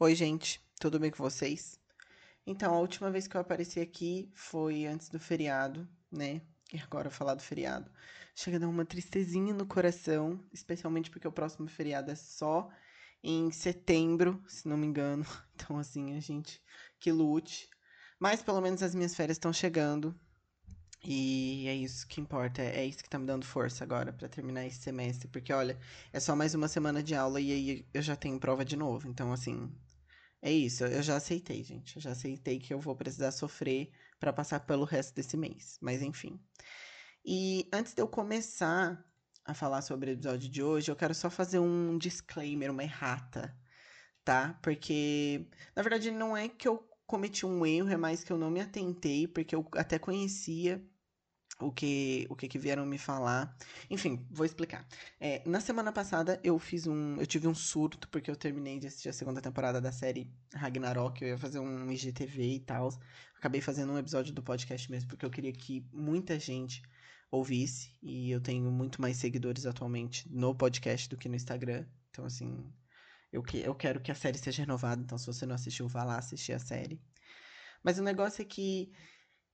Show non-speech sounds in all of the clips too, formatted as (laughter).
Oi, gente, tudo bem com vocês? Então, a última vez que eu apareci aqui foi antes do feriado, né? E agora falar do feriado. Chega a dar uma tristezinha no coração, especialmente porque o próximo feriado é só em setembro, se não me engano. (laughs) Então, assim, a gente que lute. Mas pelo menos as minhas férias estão chegando. E é isso que importa, é isso que tá me dando força agora para terminar esse semestre, porque olha, é só mais uma semana de aula e aí eu já tenho prova de novo. Então, assim, é isso, eu já aceitei, gente. Eu já aceitei que eu vou precisar sofrer para passar pelo resto desse mês. Mas enfim. E antes de eu começar a falar sobre o episódio de hoje, eu quero só fazer um disclaimer, uma errata, tá? Porque, na verdade, não é que eu cometi um erro, é mais que eu não me atentei, porque eu até conhecia o que o que, que vieram me falar. Enfim, vou explicar. É, na semana passada eu fiz um. Eu tive um surto, porque eu terminei de assistir a segunda temporada da série Ragnarok. Eu ia fazer um IGTV e tal. Acabei fazendo um episódio do podcast mesmo, porque eu queria que muita gente ouvisse. E eu tenho muito mais seguidores atualmente no podcast do que no Instagram. Então, assim. Eu, que, eu quero que a série seja renovada. Então, se você não assistiu, vá lá assistir a série. Mas o negócio é que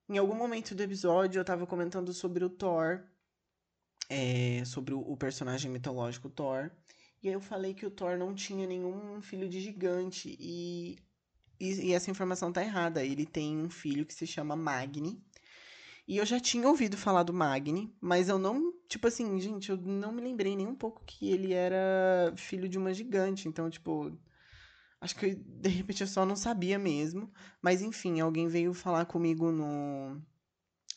em algum momento do episódio eu tava comentando sobre o Thor, é, sobre o, personagem mitológico Thor, e aí eu falei que o Thor não tinha nenhum filho de gigante, e, e, e essa informação tá errada. Ele tem um filho que se chama Magni, e eu já tinha ouvido falar do Magni, mas eu não, tipo assim, gente, eu não me lembrei nem um pouco que ele era filho de uma gigante, então, tipo Acho que de repente eu só não sabia mesmo. Mas enfim, alguém veio falar comigo no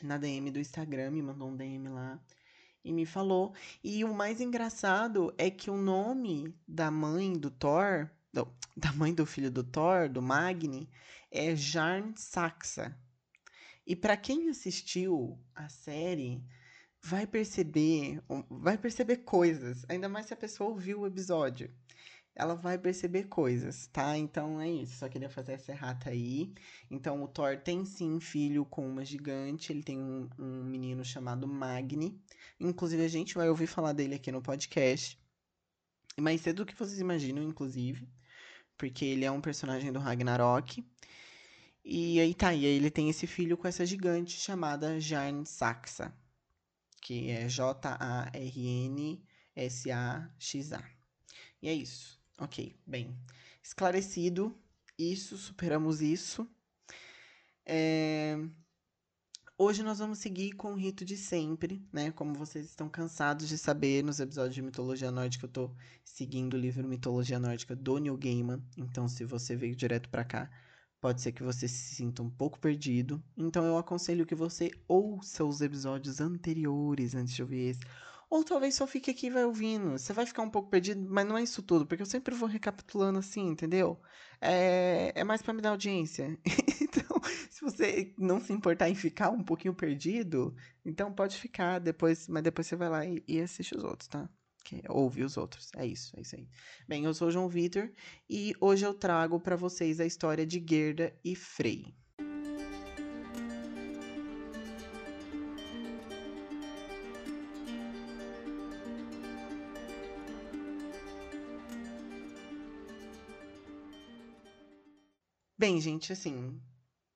na DM do Instagram, me mandou um DM lá e me falou. E o mais engraçado é que o nome da mãe do Thor, não, (laughs) da mãe do filho do Thor, do Magni, é Jarn Saxa. E para quem assistiu a série, vai perceber, vai perceber coisas, ainda mais se a pessoa ouviu o episódio ela vai perceber coisas, tá? Então é isso, só queria fazer essa errata aí. Então o Thor tem sim filho com uma gigante, ele tem um, um menino chamado Magni. Inclusive a gente vai ouvir falar dele aqui no podcast. Mais cedo do que vocês imaginam, inclusive. Porque ele é um personagem do Ragnarok. E aí tá, e aí ele tem esse filho com essa gigante chamada Jarn Saxa. Que é J-A-R-N-S-A-X-A. E é isso. Ok, bem. Esclarecido isso, superamos isso. É... Hoje nós vamos seguir com o rito de sempre, né? Como vocês estão cansados de saber, nos episódios de Mitologia Nórdica eu tô seguindo o livro Mitologia Nórdica do Neil Gaiman. Então, se você veio direto para cá, pode ser que você se sinta um pouco perdido. Então, eu aconselho que você ouça os episódios anteriores antes de ouvir esse ou talvez só fique aqui e vai ouvindo. Você vai ficar um pouco perdido, mas não é isso tudo, porque eu sempre vou recapitulando assim, entendeu? É, é mais para me dar audiência. (laughs) então, se você não se importar em ficar um pouquinho perdido, então pode ficar depois, mas depois você vai lá e, e assiste os outros, tá? Que, ouve os outros. É isso, é isso aí. Bem, eu sou o João Vitor e hoje eu trago para vocês a história de Gerda e Frey. Bem, gente, assim,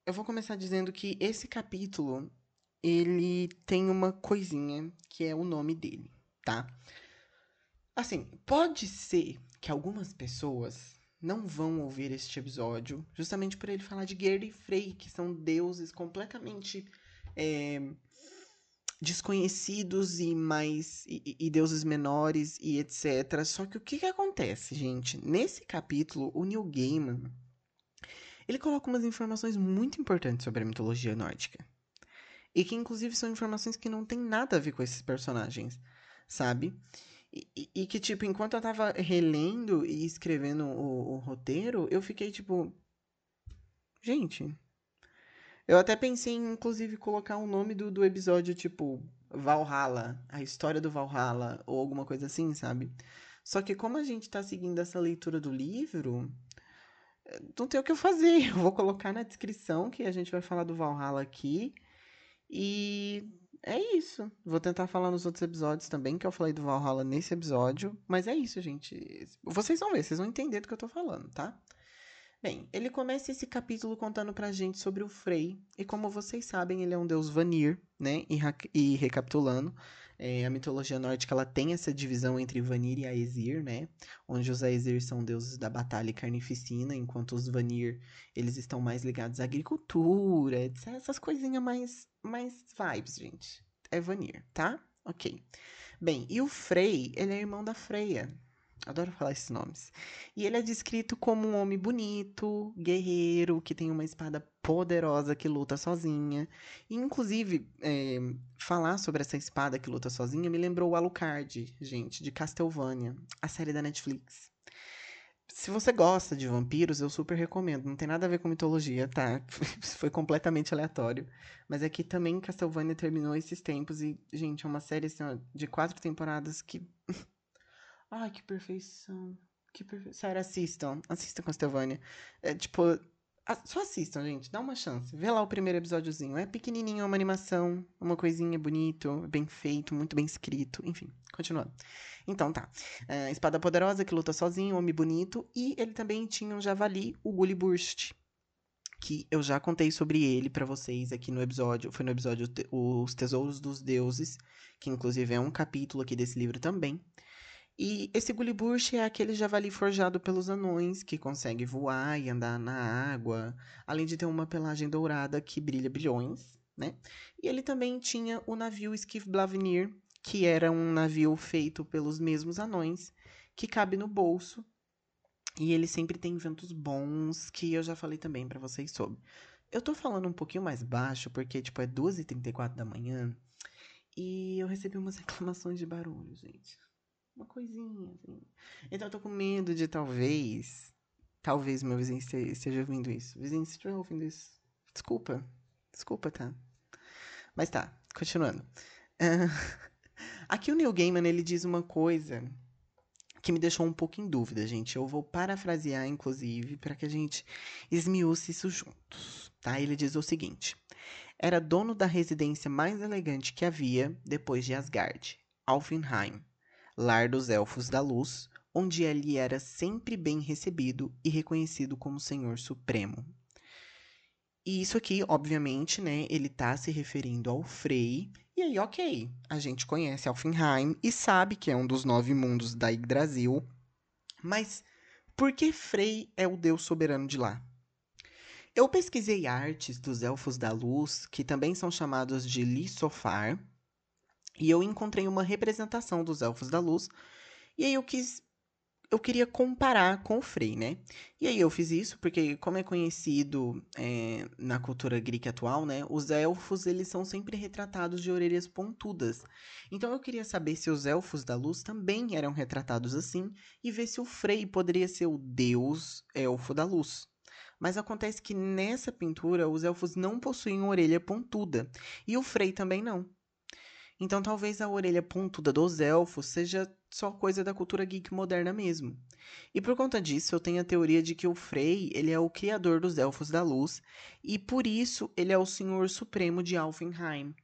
eu vou começar dizendo que esse capítulo ele tem uma coisinha que é o nome dele, tá? Assim, pode ser que algumas pessoas não vão ouvir este episódio justamente por ele falar de Gerd e Frey, que são deuses completamente é, desconhecidos e mais e, e, deuses menores e etc. Só que o que, que acontece, gente? Nesse capítulo, o Neil Gaiman ele coloca umas informações muito importantes sobre a mitologia nórdica. E que, inclusive, são informações que não tem nada a ver com esses personagens, sabe? E, e, e que, tipo, enquanto eu tava relendo e escrevendo o, o roteiro, eu fiquei tipo. Gente. Eu até pensei em, inclusive, colocar o nome do, do episódio, tipo, Valhalla, a história do Valhalla, ou alguma coisa assim, sabe? Só que como a gente tá seguindo essa leitura do livro, não tem o que eu fazer. (laughs) Eu vou colocar na descrição que a gente vai falar do Valhalla aqui. E é isso. Vou tentar falar nos outros episódios também, que eu falei do Valhalla nesse episódio. Mas é isso, gente. Vocês vão ver, vocês vão entender do que eu tô falando, tá? Bem, ele começa esse capítulo contando pra gente sobre o Frey, e como vocês sabem, ele é um deus Vanir, né? E, e recapitulando, é, a mitologia nórdica ela tem essa divisão entre Vanir e Aesir, né? Onde os Aesir são deuses da batalha e carnificina, enquanto os Vanir eles estão mais ligados à agricultura, essas coisinhas mais, mais vibes, gente. É Vanir, tá? Ok. Bem, e o Frey, ele é irmão da Freya, Adoro falar esses nomes. E ele é descrito como um homem bonito, guerreiro, que tem uma espada poderosa que luta sozinha. E, inclusive, é, falar sobre essa espada que luta sozinha me lembrou o Alucard, gente, de Castlevania, a série da Netflix. Se você gosta de vampiros, eu super recomendo. Não tem nada a ver com mitologia, tá? (laughs) Foi completamente aleatório. Mas é que também Castlevania terminou esses tempos e, gente, é uma série assim, ó, de quatro temporadas que (laughs) Ai, que perfeição. Que perfeição. Sério, assistam. Assistam Castlevania. É, tipo, só assistam, gente. Dá uma chance. Vê lá o primeiro episódiozinho. É pequenininho, é uma animação, uma coisinha bonito, bem feito, muito bem escrito. Enfim, continuando. Então tá. É, espada poderosa que luta sozinho, homem bonito. E ele também tinha um javali, o Gully Burst. Que eu já contei sobre ele para vocês aqui no episódio. Foi no episódio Os Tesouros dos Deuses. Que inclusive é um capítulo aqui desse livro também. E esse Gullibush é aquele javali forjado pelos anões, que consegue voar e andar na água, além de ter uma pelagem dourada que brilha bilhões, né? E ele também tinha o navio Skifblavnir, que era um navio feito pelos mesmos anões, que cabe no bolso. E ele sempre tem ventos bons, que eu já falei também para vocês sobre. Eu tô falando um pouquinho mais baixo, porque, tipo, é 2h34 da manhã, e eu recebi umas (laughs) reclamações de barulho, gente. Uma coisinha, assim. Então eu tô com medo de talvez. Talvez meu vizinho esteja ouvindo isso. Vizinho, se estiver ouvindo isso. Desculpa. Desculpa, tá? Mas tá, continuando. Uh, (laughs) aqui o Neil Gaiman ele diz uma coisa que me deixou um pouco em dúvida, gente. Eu vou parafrasear, inclusive, para que a gente esmiúce isso juntos. Tá? Ele diz o seguinte: Era dono da residência mais elegante que havia depois de Asgard, Alfenheim lar dos Elfos da Luz, onde ele era sempre bem recebido e reconhecido como Senhor Supremo. E isso aqui, obviamente, né, ele tá se referindo ao Frey. E aí, ok, a gente conhece Alfenheim e sabe que é um dos nove mundos da Yggdrasil. Mas por que Frey é o deus soberano de lá? Eu pesquisei artes dos Elfos da Luz, que também são chamados de Lissofar, e eu encontrei uma representação dos Elfos da Luz. E aí eu quis. Eu queria comparar com o Frey, né? E aí eu fiz isso porque, como é conhecido é, na cultura grega atual, né? Os elfos, eles são sempre retratados de orelhas pontudas. Então eu queria saber se os elfos da luz também eram retratados assim e ver se o Frey poderia ser o deus elfo da luz. Mas acontece que nessa pintura os elfos não possuem orelha pontuda e o Frey também não. Então talvez a orelha pontuda dos elfos seja só coisa da cultura geek moderna mesmo. E por conta disso, eu tenho a teoria de que o Frey, ele é o criador dos elfos da luz, e por isso ele é o senhor supremo de Alfenheim.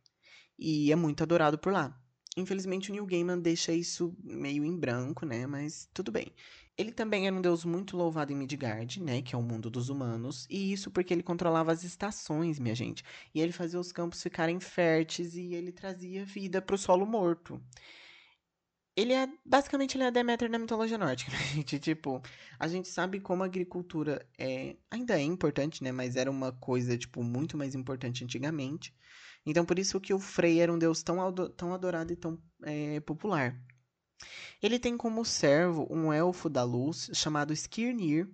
E é muito adorado por lá. Infelizmente o Neil Gaiman deixa isso meio em branco, né? Mas tudo bem. Ele também era um deus muito louvado em Midgard, né, que é o mundo dos humanos, e isso porque ele controlava as estações, minha gente. E ele fazia os campos ficarem férteis e ele trazia vida para o solo morto. Ele é, basicamente, ele é Deméter na mitologia nórdica, (laughs) né, gente? Tipo, a gente sabe como a agricultura é, ainda é importante, né, mas era uma coisa, tipo, muito mais importante antigamente. Então, por isso que o Frey era um deus tão, tão adorado e tão é, popular. Ele tem como servo um elfo da luz chamado Skirnir,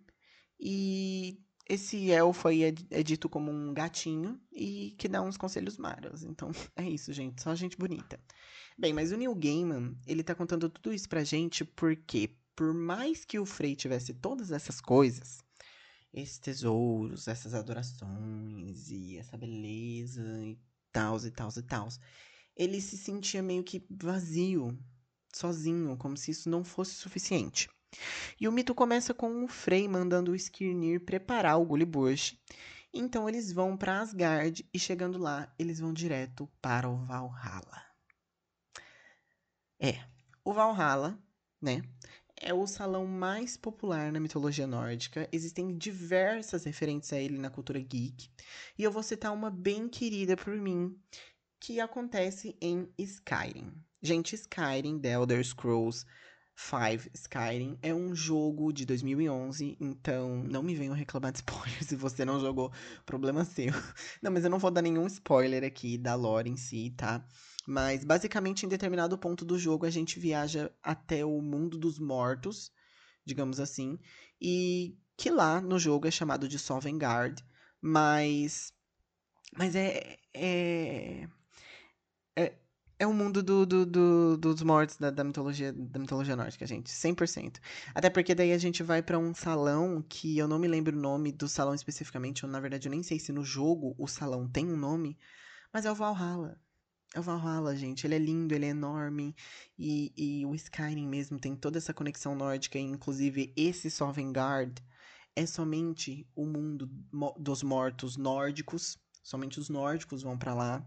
e esse elfo aí é, é, dito como um gatinho e que dá uns conselhos maros. Então, (laughs) é isso, gente. Só gente bonita. Bem, mas o Neil Gaiman, ele tá contando tudo isso pra gente porque, por mais que o Frey tivesse todas essas coisas, esses tesouros, essas adorações e essa beleza e tal, e tal, e tal, ele se sentia meio que vazio, sozinho, como se isso não fosse suficiente. E o mito começa com o Frey mandando o Skirnir preparar o Gullibush. Então eles vão para Asgard e chegando lá, eles vão direto para o Valhalla. É, o Valhalla, né, é o salão mais popular na mitologia nórdica. Existem diversas referências a ele na cultura geek. E eu vou citar uma bem querida por mim, que acontece em Skyrim. Gente, Skyrim, The Elder Scrolls 5 Skyrim é um jogo de 2011, então não me venham reclamar de (laughs) spoiler se você não jogou, problema seu. (laughs) Não, mas eu não vou dar nenhum spoiler aqui da lore em si, tá? Mas basicamente em determinado ponto do jogo a gente viaja até o mundo dos mortos, digamos assim, e que lá no jogo é chamado de Sovngarde, mas mas é, é é, é o mundo do, do, do, dos mortos da, da, mitologia da mitologia nórdica, gente. 100%. Até porque daí a gente vai para um salão que eu não me lembro o nome do salão especificamente. Na verdade, eu nem sei se no jogo o salão tem um nome. Mas é o Valhalla. É o Valhalla, gente. Ele é lindo, ele é enorme. E, e o Skyrim mesmo tem toda essa conexão nórdica. E, inclusive, esse Sovngarde é somente o mundo dos mortos nórdicos. Somente os nórdicos vão para lá.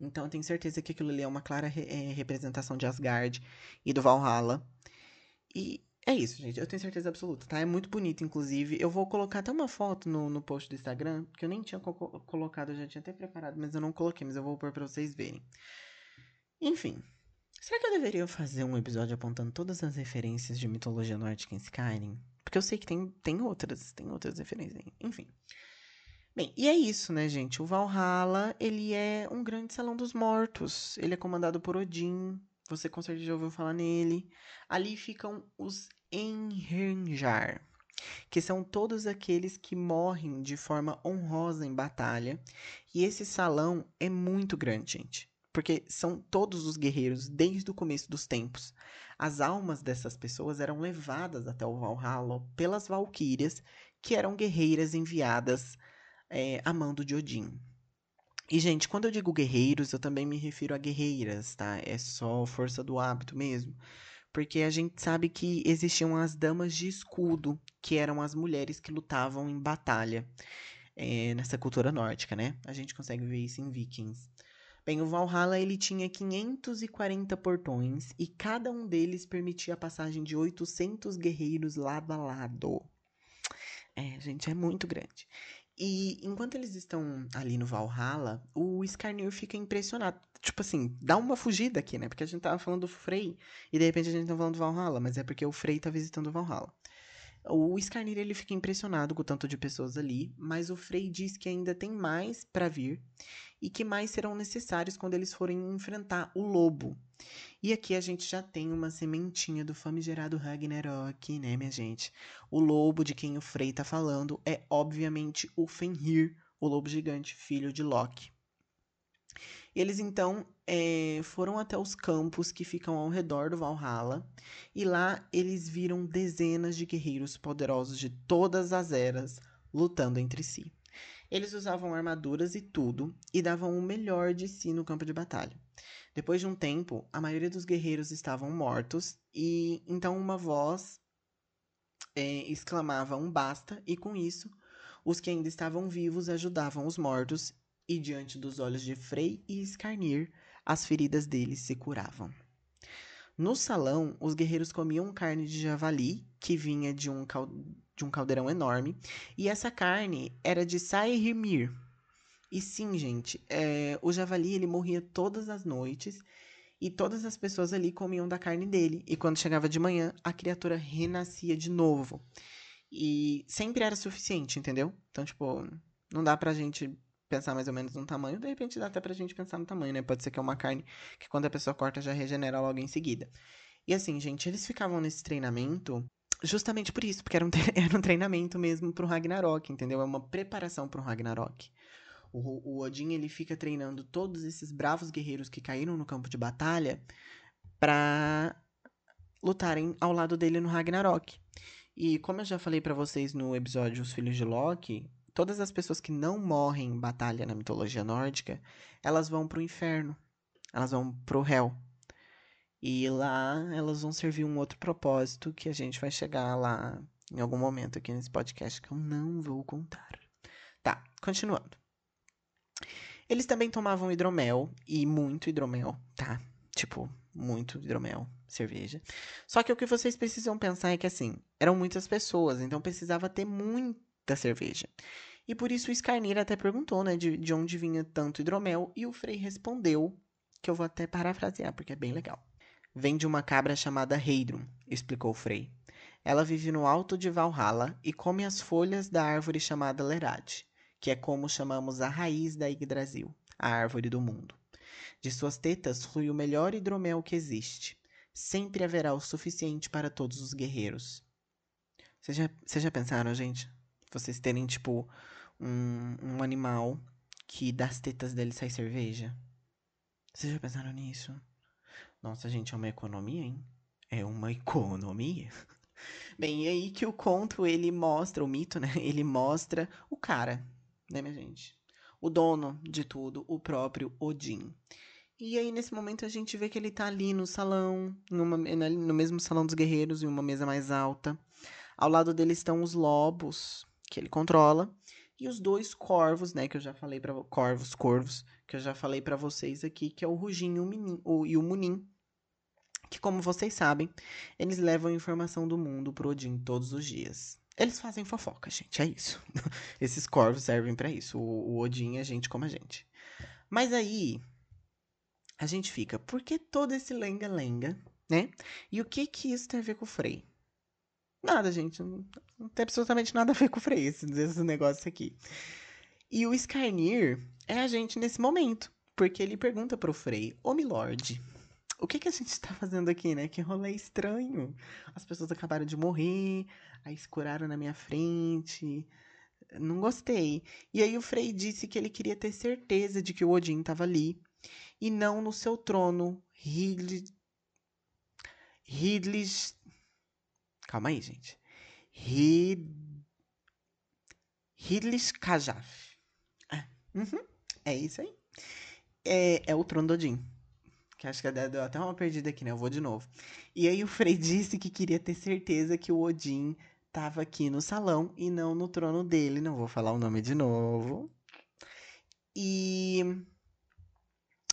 Então eu tenho certeza que aquilo ali é uma clara re é, representação de Asgard e do Valhalla. E é isso, gente. Eu tenho certeza absoluta, tá? É muito bonito, inclusive. Eu vou colocar até uma foto no, no post do Instagram, que eu nem tinha co colocado, eu já tinha até preparado, mas eu não coloquei, mas eu vou pôr pra vocês verem. Enfim. Será que eu deveria fazer um episódio apontando todas as referências de mitologia nórdica em Skyrim? Porque eu sei que tem, tem outras, tem outras referências. Enfim. Bem, e é isso, né, gente? O Valhalla, ele é um grande salão dos mortos. Ele é comandado por Odin. Você com certeza já ouviu falar nele. Ali ficam os Enhirnjar, que são todos aqueles que morrem de forma honrosa em batalha. E esse salão é muito grande, gente. Porque são todos os guerreiros desde o começo dos tempos. As almas dessas pessoas eram levadas até o Valhalla pelas valquírias, que eram guerreiras enviadas é, a de Odin. E, gente, quando eu digo guerreiros, eu também me refiro a guerreiras, tá? É só força do hábito mesmo. Porque a gente sabe que existiam as damas de escudo, que eram as mulheres que lutavam em batalha é, nessa cultura nórdica, né? A gente consegue ver isso em Vikings. Bem, o Valhalla ele tinha 540 portões e cada um deles permitia a passagem de 800 guerreiros lado a lado. É, gente, é muito grande. E enquanto eles estão ali no Valhalla, o Skarnir fica impressionado. Tipo assim, dá uma fugida aqui, né? Porque a gente tava falando do Frey e de repente a gente tá falando do Valhalla, mas é porque o Frey tá visitando o Valhalla. O Skarnir ele fica impressionado com o tanto de pessoas ali, mas o Frey diz que ainda tem mais para vir e que mais serão necessários quando eles forem enfrentar o lobo. E aqui a gente já tem uma sementinha do famigerado Ragnarok, né, minha gente? O lobo de quem o Frey tá falando é obviamente o Fenrir, o lobo gigante, filho de Loki. Eles então é, foram até os campos que ficam ao redor do Valhalla e lá eles viram dezenas de guerreiros poderosos de todas as eras lutando entre si. Eles usavam armaduras e tudo e davam o melhor de si no campo de batalha. Depois de um tempo, a maioria dos guerreiros estavam mortos e então uma voz é, exclamava um basta e com isso os que ainda estavam vivos ajudavam os mortos e diante dos olhos de Frey e Skarnir, as feridas deles se curavam. No salão, os guerreiros comiam carne de javali, que vinha de um, de um caldeirão enorme, e essa carne era de Saehrimir. E sim, gente, é... o javali ele morria todas as noites, e todas as pessoas ali comiam da carne dele, e quando chegava de manhã, a criatura renascia de novo. E sempre era suficiente, entendeu? Então, tipo, não dá pra gente pensar mais ou menos no tamanho, de repente dá até pra gente pensar no tamanho, né? Pode ser que é uma carne que quando a pessoa corta já regenera logo em seguida. E assim, gente, eles ficavam nesse treinamento justamente por isso, porque era um, (laughs) era um treinamento mesmo pro Ragnarok, entendeu? É uma preparação pro Ragnarok. O, o Odin, ele fica treinando todos esses bravos guerreiros que caíram no campo de batalha pra lutarem ao lado dele no Ragnarok. E como eu já falei para vocês no episódio Os Filhos de Loki, todas as pessoas que não morrem em batalha na mitologia nórdica, elas vão pro inferno. Elas vão pro Hel. E lá elas vão servir um outro propósito que a gente vai chegar lá em algum momento aqui nesse podcast que eu não vou contar. Tá, continuando. Eles também tomavam hidromel e muito hidromel, tá? Tipo, muito hidromel, cerveja. Só que o que vocês precisam pensar é que, assim, eram muitas pessoas, então precisava ter muita cerveja. E por isso o Skarnir até perguntou, né, de, de onde vinha tanto hidromel, e o Frei respondeu, que eu vou até parafrasear, porque é bem legal. Vem de uma cabra chamada Heidrun, explicou o Frei. Ela vive no alto de Valhalla e come as folhas da árvore chamada Lerad, que é como chamamos a raiz da Yggdrasil, a árvore do mundo. De suas tetas flui o melhor hidromel que existe. Sempre haverá o suficiente para todos os guerreiros. Vocês já, vocês já pensaram, gente? Vocês terem, tipo, um, um animal que das tetas dele sai cerveja? Vocês já pensaram nisso? Nossa, gente, é uma economia, hein? É uma economia. (laughs) Bem, e aí que o conto ele mostra, o mito, né? (laughs) Ele mostra o cara, né, minha gente? O dono de tudo, o próprio Odin. E aí, nesse momento, a gente vê que ele tá ali no salão, numa, no mesmo salão dos guerreiros, em uma mesa mais alta. Ao lado dele estão os lobos, que ele controla, e os dois corvos, né, que eu já falei para corvos, corvos, que eu já falei para vocês aqui, que é o Rugin o, e o Munin, que como vocês sabem, eles levam informação do mundo pro Odin todos os dias. Eles fazem fofoca, gente, é isso. (laughs) Esses corvos servem para isso. O, o Odin é gente como a gente. Mas aí a gente fica, por que todo esse lenga-lenga, né? E o que que isso tem a ver com o Frey? Nada, gente. Não, tem absolutamente nada a ver com o Frey, (laughs) esse, esse negócio aqui. E o Skarnir é a gente nesse momento. Porque ele pergunta pro Frey, ô Milord, o que, que a gente tá fazendo aqui, né? Que rolê estranho. As pessoas acabaram de morrer, aí escuraram na minha frente. Não gostei. E aí o Frey disse que ele queria ter certeza de que o Odin tava ali. E não no seu trono. Ridley. Ridley. Calma aí, gente. Ridley Kajaf. É. Uhum. é isso aí. É, é o trono do Odin. Que acho que deu até uma perdida aqui, né? Eu vou de novo. E aí o Frei (laughs) disse que queria ter certeza que o Odin tava aqui no salão e não no trono dele. Não vou falar o nome de novo. E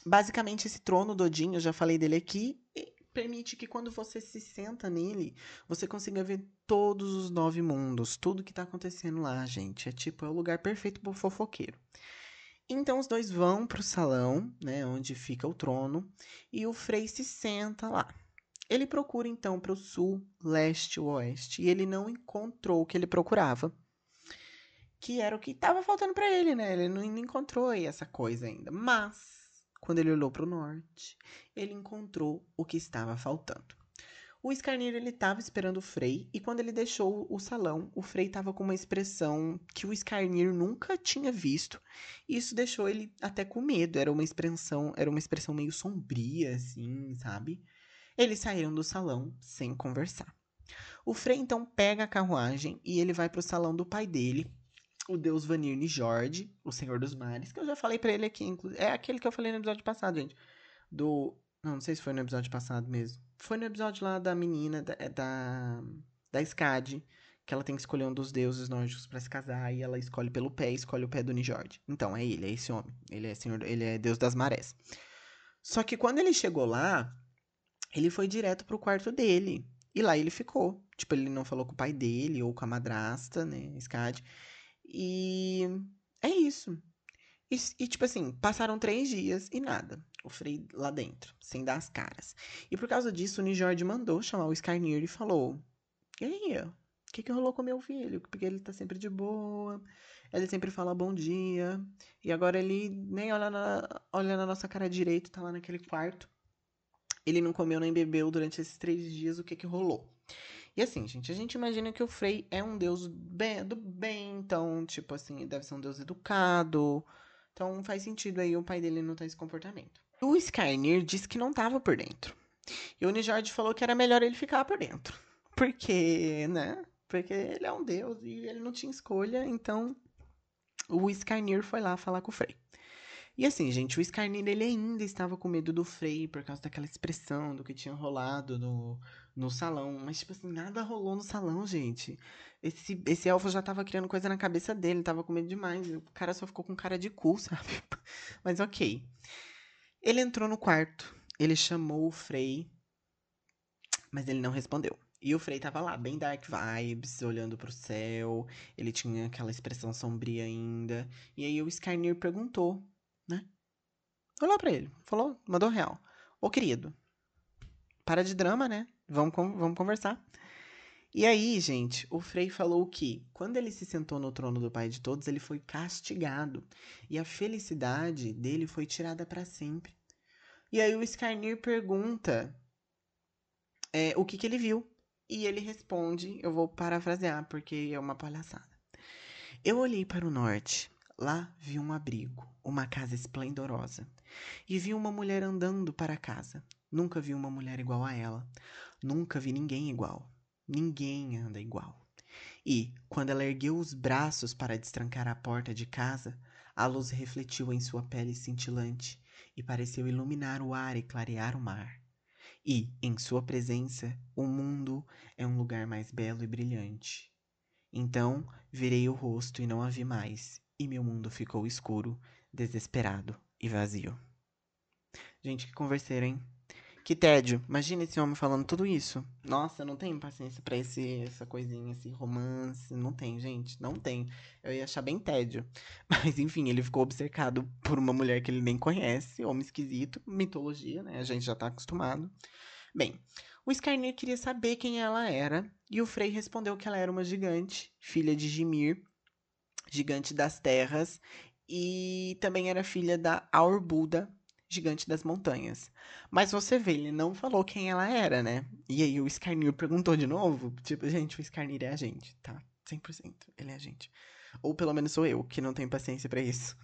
basicamente esse trono do Odin, eu já falei dele aqui, permite que quando você se senta nele, você consiga ver todos os nove mundos, tudo que tá acontecendo lá, gente. É tipo, é o lugar perfeito pro fofoqueiro. Então os dois vão para o salão, né, onde fica o trono, e o Frei se senta lá. Ele procura então para o sul, leste, oeste, e ele não encontrou o que ele procurava, que era o que estava faltando para ele, né? Ele não encontrou essa coisa ainda. Mas quando ele olhou para o norte, ele encontrou o que estava faltando. O Skarnir ele estava esperando o Frei e quando ele deixou o salão, o Frei estava com uma expressão que o Skarnir nunca tinha visto. E isso deixou ele até com medo. Era uma expressão, era uma expressão meio sombria assim, sabe? Eles saíram do salão sem conversar. O Frei então pega a carruagem e ele vai para o salão do pai dele, o deus Vanir Njord, o Senhor dos Mares, que eu já falei para ele aqui, é aquele que eu falei no episódio passado, gente, do não, não sei se foi no episódio passado mesmo. Foi no episódio lá da menina, da, é, da, da que ela tem que escolher um dos deuses nórdicos para se casar, e ela escolhe pelo pé, escolhe o pé do Nijord. Então, é ele, é esse homem. Ele é senhor, ele é deus das marés. Só que quando ele chegou lá, ele foi direto pro quarto dele. E lá ele ficou. Tipo, ele não falou com o pai dele ou com a madrasta, né, Skad. E é isso. E, e, tipo assim, passaram três dias e nada. O Frei lá dentro, sem dar as caras. E por causa disso, o Nijord mandou chamar o Skarnir e falou: E aí, o que, que rolou com meu filho? Porque ele tá sempre de boa, ele sempre fala bom dia. E agora ele nem olha na, olha na nossa cara direito, tá lá naquele quarto. Ele não comeu nem bebeu durante esses três dias, o que que rolou? E assim, gente, a gente imagina que o Frei é um deus bem, do bem, então, tipo assim, deve ser um deus educado, então faz sentido aí o pai dele não ter esse comportamento. O Skarnir disse que não estava por dentro. E o Nijord falou que era melhor ele ficar por dentro. Porque, né? Porque ele é um deus e ele não tinha escolha, então o Skarnir foi lá falar com o Frey. E assim, gente, o Skarnir ele ainda estava com medo do Frey por causa daquela expressão do que tinha rolado no, no salão. Mas, tipo assim, nada rolou no salão, gente. Esse, esse elfo já tava criando coisa na cabeça dele, tava com medo demais. O cara só ficou com cara de cu, (laughs) sabe? Mas ok. Ele entrou no quarto ele chamou o Frei, mas ele não respondeu. E o Frei tava lá, bem dark vibes, olhando pro céu. Ele tinha aquela expressão sombria ainda. E aí o Skarnir perguntou, né? Olhou pra ele, falou, mandou real. Ô querido, para de drama, né? Vamos, vamos conversar. E aí, gente, o Frei falou que quando ele se sentou no trono do Pai de Todos, ele foi castigado e a felicidade dele foi tirada para sempre. E aí o Skarnir pergunta é, o que, que ele viu. E ele responde, eu vou parafrasear porque é uma palhaçada. Eu olhei para o norte. Lá vi um abrigo, uma casa esplendorosa. E vi uma mulher andando para casa. Nunca vi uma mulher igual a ela. Nunca vi ninguém igual. Ninguém anda igual. E, quando ela ergueu os braços para destrancar a porta de casa, a luz refletiu em sua pele cintilante e pareceu iluminar o ar e clarear o mar. E, em sua presença, o mundo é um lugar mais belo e brilhante. Então virei o rosto e não a vi mais, e meu mundo ficou escuro, desesperado e vazio. Gente, que converseira, hein? Que tédio. Imagina esse homem falando tudo isso. Nossa, eu não tenho paciência pra esse, essa coisinha, esse romance. Não tem, gente. Não tem. Eu ia achar bem tédio. (laughs) Mas, enfim, ele ficou obcecado por uma mulher que ele nem conhece. Homem esquisito. Mitologia, né? A gente já tá acostumado. Bem, o Skarnir queria saber quem ela era. E o Frey respondeu que ela era uma gigante, filha de Gimir, gigante das terras. E também era filha da Aurbuda, gigante das montanhas. Mas você vê, ele não falou quem ela era, né? E aí o Skarnir perguntou de novo. Tipo, gente, o Skarnir é a gente, tá? 100%. Ele é a gente. Ou pelo menos sou eu, que não tenho paciência para isso.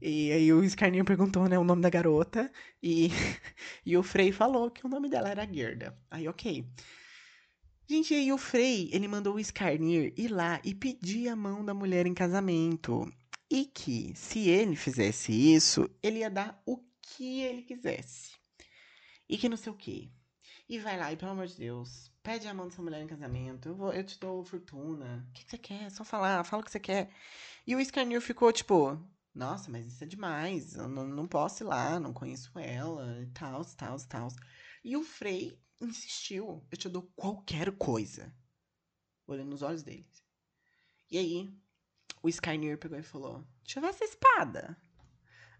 E aí o Skarnir perguntou, né, o nome da garota. E, (laughs) e o Frey falou que o nome dela era Gerda. Aí, ok. Gente, e aí o Frey, ele mandou o Skarnir ir lá e pedir a mão da mulher em casamento. E que, se ele fizesse isso, ele ia dar o que ele quisesse. E que não sei o quê. E vai lá, e pelo amor de Deus, pede a mão dessa mulher em casamento. Eu, vou, eu te dou fortuna. O que, que você quer? Só falar, fala o que você quer. E o Skarnir ficou tipo, nossa, mas isso é demais. Eu não, não posso ir lá, não conheço ela, e tal, tal, tal. E o Frey insistiu, eu te dou qualquer coisa. Olhando nos olhos dele. E aí, o Skarnir pegou e falou: Deixa eu ver essa espada.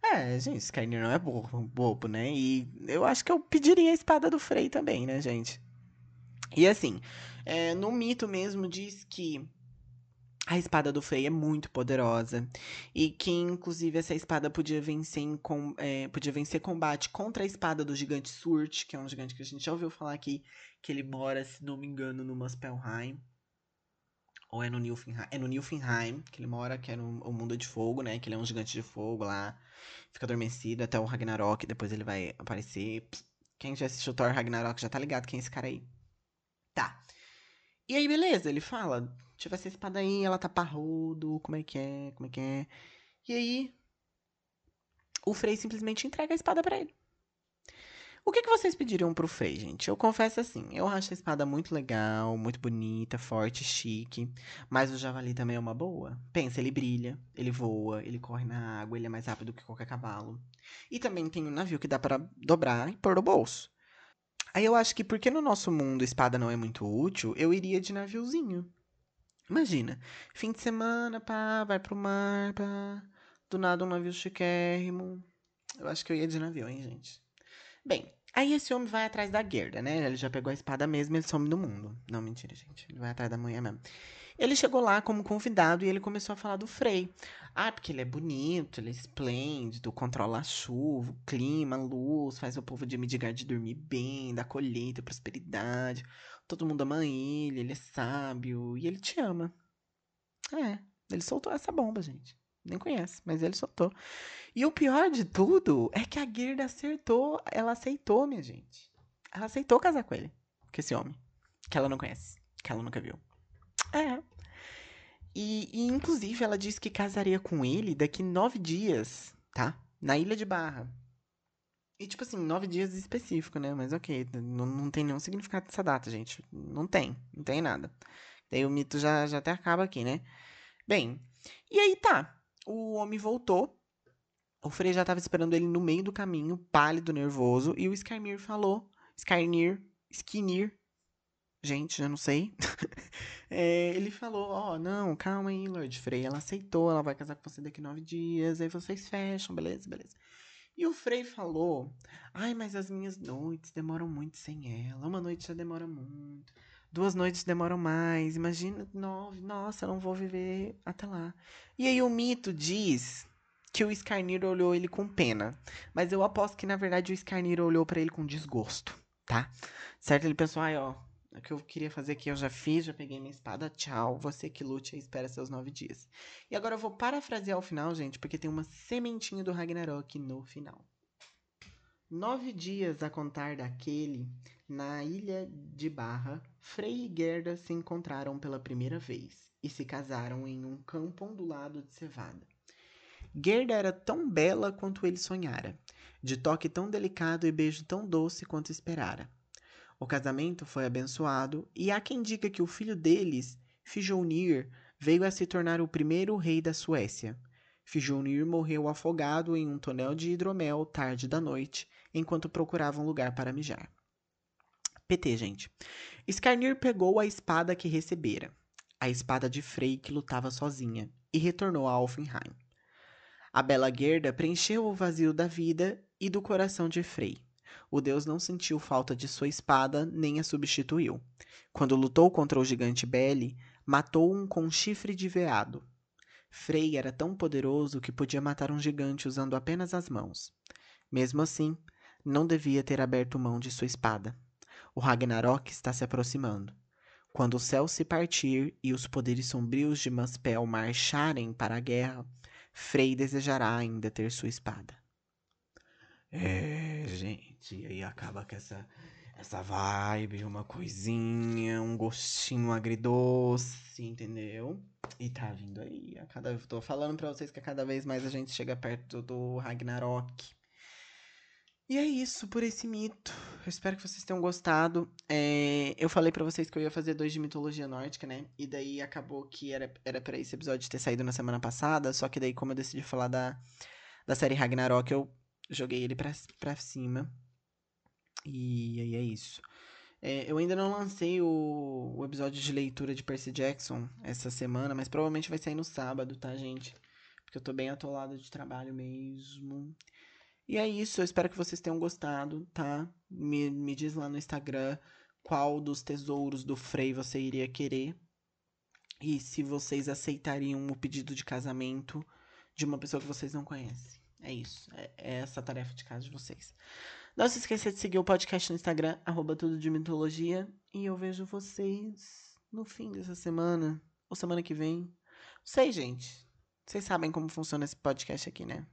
É, gente, Skyner não é bobo, bobo, né? E eu acho que eu pediria a espada do Frey também, né, gente? E assim, é, no mito mesmo diz que a espada do Frey é muito poderosa e que, inclusive, essa espada podia vencer, em com, é, podia vencer combate contra a espada do gigante Surt, que é um gigante que a gente já ouviu falar aqui, que ele mora, se não me engano, no Muspelheim. Ou é no Nilfheim? É no Nilfheim que ele mora, que é no Mundo de Fogo, né? Que ele é um gigante de fogo lá. Fica adormecido até o Ragnarok, depois ele vai aparecer. Quem já assistiu Thor Ragnarok já tá ligado quem é esse cara aí. Tá. E aí, beleza, ele fala, ver essa espada aí, ela tá parrudo, como é que é, como é que é. E aí, o Frey simplesmente entrega a espada para ele. O que, que vocês pediriam pro Frey, gente? Eu confesso assim, eu acho a espada muito legal, muito bonita, forte, chique. Mas o javali também é uma boa. Pensa, ele brilha, ele voa, ele corre na água, ele é mais rápido que qualquer cavalo. E também tem um navio que dá para dobrar e pôr no bolso. Aí eu acho que porque no nosso mundo espada não é muito útil, eu iria de naviozinho. Imagina, fim de semana, pá, vai pro mar, pá. Do nada um navio chiquérrimo. Eu acho que eu ia de navio, hein, gente? Bem, Aí esse homem vai atrás da Gerda, né? Ele já pegou a espada mesmo e ele some do mundo. Não, mentira, gente. Ele vai atrás da mulher mesmo. Ele chegou lá como convidado e ele começou a falar do Frei. Ah, porque ele é bonito, ele é esplêndido, controla a chuva, o clima, a luz, faz o povo de Midgard dormir bem, dá colheita, prosperidade. Todo mundo ama ele, ele é sábio e ele te ama. É, ele soltou essa bomba, gente. Nem conhece, mas ele soltou. E o pior de tudo é que a Gerda acertou, ela aceitou, minha gente. Ela aceitou casar com ele, com esse homem, que ela não conhece, que ela nunca viu. É. E, e inclusive ela disse que casaria com ele daqui nove dias, tá? Na Ilha de Barra. E, tipo assim, nove dias específico, né? Mas ok, não, não tem nenhum significado dessa data, gente. Não tem, não tem nada. Daí o mito já, já até acaba aqui, né? Bem, e aí tá o homem voltou O Frey já tava esperando ele no meio do caminho, pálido, nervoso, e o Skymir falou, Skynir, Skinir, gente, já não sei. (laughs) é, ele falou, ó, oh, não, calma aí, Lord Frey, ela aceitou, ela vai casar com você daqui nove dias, aí vocês fecham, beleza, beleza. E o Frei falou: Ai, mas as minhas noites demoram muito sem ela. Uma noite já demora muito. Duas noites demoram mais. Imagina nove. Nossa, não vou viver até lá. E aí o mito diz que o Skarnir olhou ele com pena. Mas eu aposto que, na verdade, o Skarnir olhou para ele com desgosto, tá? Certo? Ele pensou, ai, ó, o que eu queria fazer aqui eu já fiz, já peguei minha espada, tchau. Você que lute e espera seus nove dias. E agora eu vou parafrasear o final, gente, porque tem uma sementinha do Ragnarok no final. Nove dias a contar daquele, na ilha de Barra, Frey e Gerda se encontraram pela primeira vez e se casaram em um campo ondulado de cevada. Gerda era tão bela quanto ele sonhara, de toque tão delicado e beijo tão doce quanto esperara. O casamento foi abençoado e há quem diga que o filho deles, Fijonir, veio a se tornar o primeiro rei da Suécia. Fijonir morreu afogado em um tonel de hidromel tarde da noite, enquanto procurava um lugar para mijar. PT, gente. Skarnir pegou a espada que recebera, a espada de Frey que lutava sozinha, e retornou a Alfenheim. A bela Gerda preencheu o vazio da vida e do coração de Frey o deus não sentiu falta de sua espada nem a substituiu. Quando lutou contra o gigante Beli, matou-um com chifre de veado. Frey era tão poderoso que podia matar um gigante usando apenas as mãos. Mesmo assim, não devia ter aberto mão de sua espada. O Ragnarok está se aproximando. Quando o céu se partir e os poderes sombrios de Muspel marcharem para a guerra, Frey desejará ainda ter sua espada. É, gente, e aí acaba com essa, essa vibe, uma coisinha, um gostinho agridoce, entendeu? E tá vindo aí. A cada, tô falando pra vocês que a cada vez mais a gente chega perto do Ragnarok. E é isso por esse mito. Eu espero que vocês tenham gostado. É, eu falei para vocês que eu ia fazer dois de mitologia nórdica, né? E daí acabou que era, era pra esse episódio ter saído na semana passada. Só que daí, como eu decidi falar da, da série Ragnarok, eu joguei ele pra, pra cima. E aí é isso. É, eu ainda não lancei o, o, episódio de leitura de Percy Jackson essa semana, mas provavelmente vai sair no sábado, tá, gente? Porque eu tô bem atolado de trabalho mesmo. E é isso, eu espero que vocês tenham gostado, tá? Me, me diz lá no Instagram qual dos tesouros do Frei você iria querer. E se vocês aceitariam o pedido de casamento de uma pessoa que vocês não conhecem. É isso. É, é essa a tarefa de casa de vocês. Não se esqueça de seguir o podcast no Instagram, arroba tudo de mitologia. E eu vejo vocês no fim dessa semana. Ou semana que vem. Não sei, gente. Vocês sabem como funciona esse podcast aqui, né?